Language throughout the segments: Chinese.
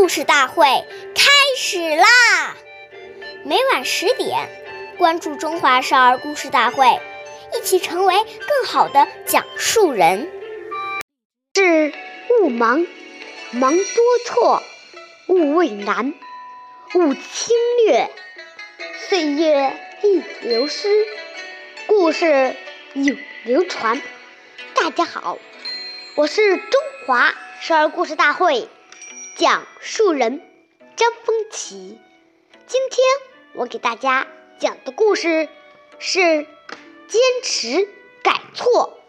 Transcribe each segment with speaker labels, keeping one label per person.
Speaker 1: 故事大会开始啦！每晚十点，关注《中华少儿故事大会》，一起成为更好的讲述人。
Speaker 2: 是勿忙，忙多错；勿畏难，勿轻略。岁月易流失，故事永流传。大家好，我是中华少儿故事大会讲述人张风奇。今天我给大家讲的故事是《坚持改错》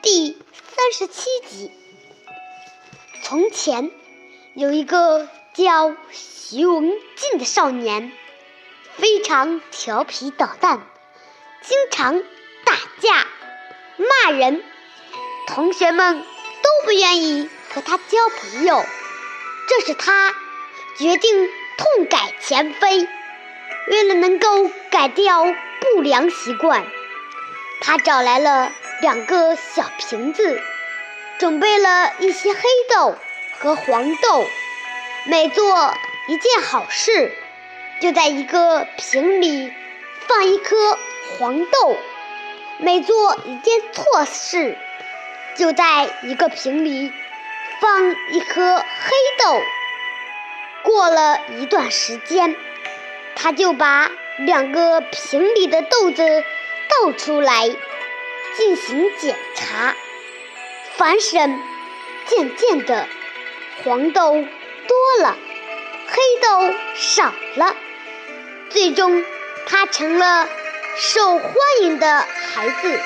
Speaker 2: 第三十七集。从前有一个叫徐文静的少年，非常调皮捣蛋，经常打架、骂人。同学们都不愿意和他交朋友，这是他决定痛改前非。为了能够改掉不良习惯，他找来了两个小瓶子，准备了一些黑豆和黄豆。每做一件好事，就在一个瓶里放一颗黄豆；每做一件错事，就在一个瓶里放一颗黑豆。过了一段时间，他就把两个瓶里的豆子倒出来进行检查。反审，渐渐的，黄豆多了，黑豆少了。最终，他成了受欢迎的孩子。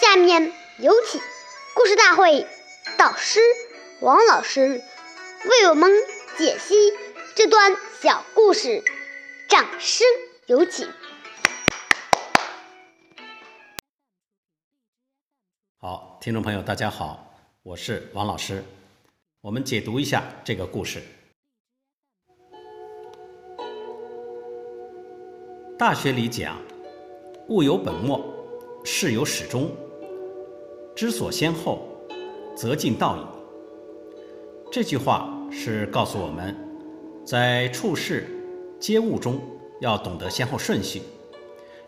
Speaker 2: 下面有请。故事大会导师王老师为我们解析这段小故事，掌声有请。
Speaker 3: 好，听众朋友，大家好，我是王老师。我们解读一下这个故事。大学里讲：“物有本末，事有始终。”知所先后，则近道矣。这句话是告诉我们，在处事接物中要懂得先后顺序，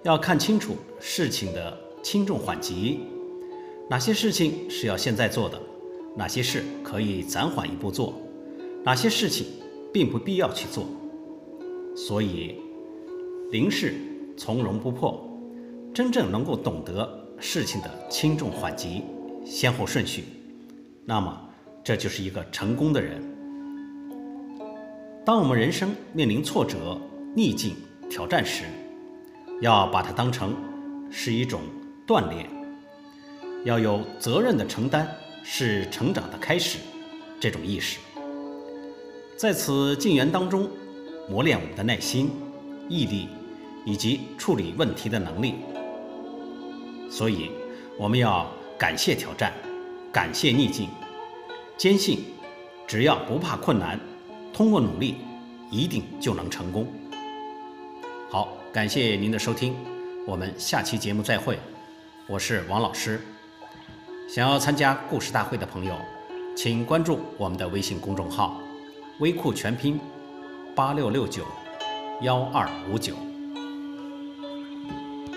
Speaker 3: 要看清楚事情的轻重缓急，哪些事情是要现在做的，哪些事可以暂缓一步做，哪些事情并不必要去做。所以，临事从容不迫，真正能够懂得。事情的轻重缓急、先后顺序，那么这就是一个成功的人。当我们人生面临挫折、逆境、挑战时，要把它当成是一种锻炼，要有责任的承担是成长的开始，这种意识，在此境缘当中磨练我们的耐心、毅力以及处理问题的能力。所以，我们要感谢挑战，感谢逆境，坚信只要不怕困难，通过努力，一定就能成功。好，感谢您的收听，我们下期节目再会。我是王老师。想要参加故事大会的朋友，请关注我们的微信公众号“微库全拼八六六九幺二五九”。